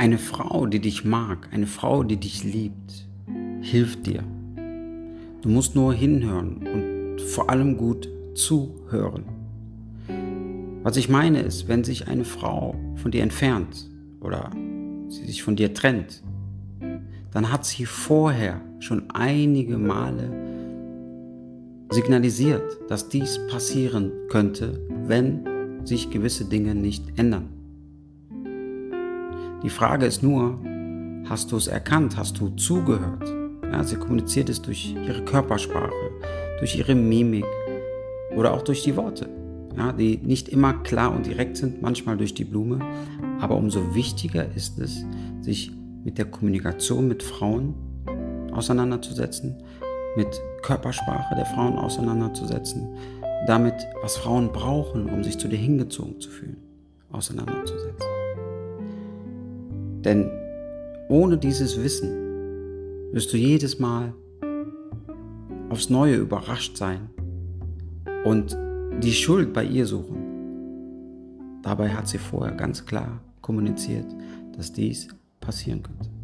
Eine Frau, die dich mag, eine Frau, die dich liebt, hilft dir. Du musst nur hinhören und vor allem gut zuhören. Was ich meine ist, wenn sich eine Frau von dir entfernt oder sie sich von dir trennt, dann hat sie vorher schon einige Male signalisiert, dass dies passieren könnte, wenn sich gewisse Dinge nicht ändern. Die Frage ist nur, hast du es erkannt, hast du zugehört? Ja, sie kommuniziert es durch ihre Körpersprache, durch ihre Mimik oder auch durch die Worte, ja, die nicht immer klar und direkt sind, manchmal durch die Blume. Aber umso wichtiger ist es, sich mit der Kommunikation mit Frauen auseinanderzusetzen, mit Körpersprache der Frauen auseinanderzusetzen, damit, was Frauen brauchen, um sich zu dir hingezogen zu fühlen, auseinanderzusetzen. Denn ohne dieses Wissen wirst du jedes Mal aufs Neue überrascht sein und die Schuld bei ihr suchen. Dabei hat sie vorher ganz klar kommuniziert, dass dies passieren könnte.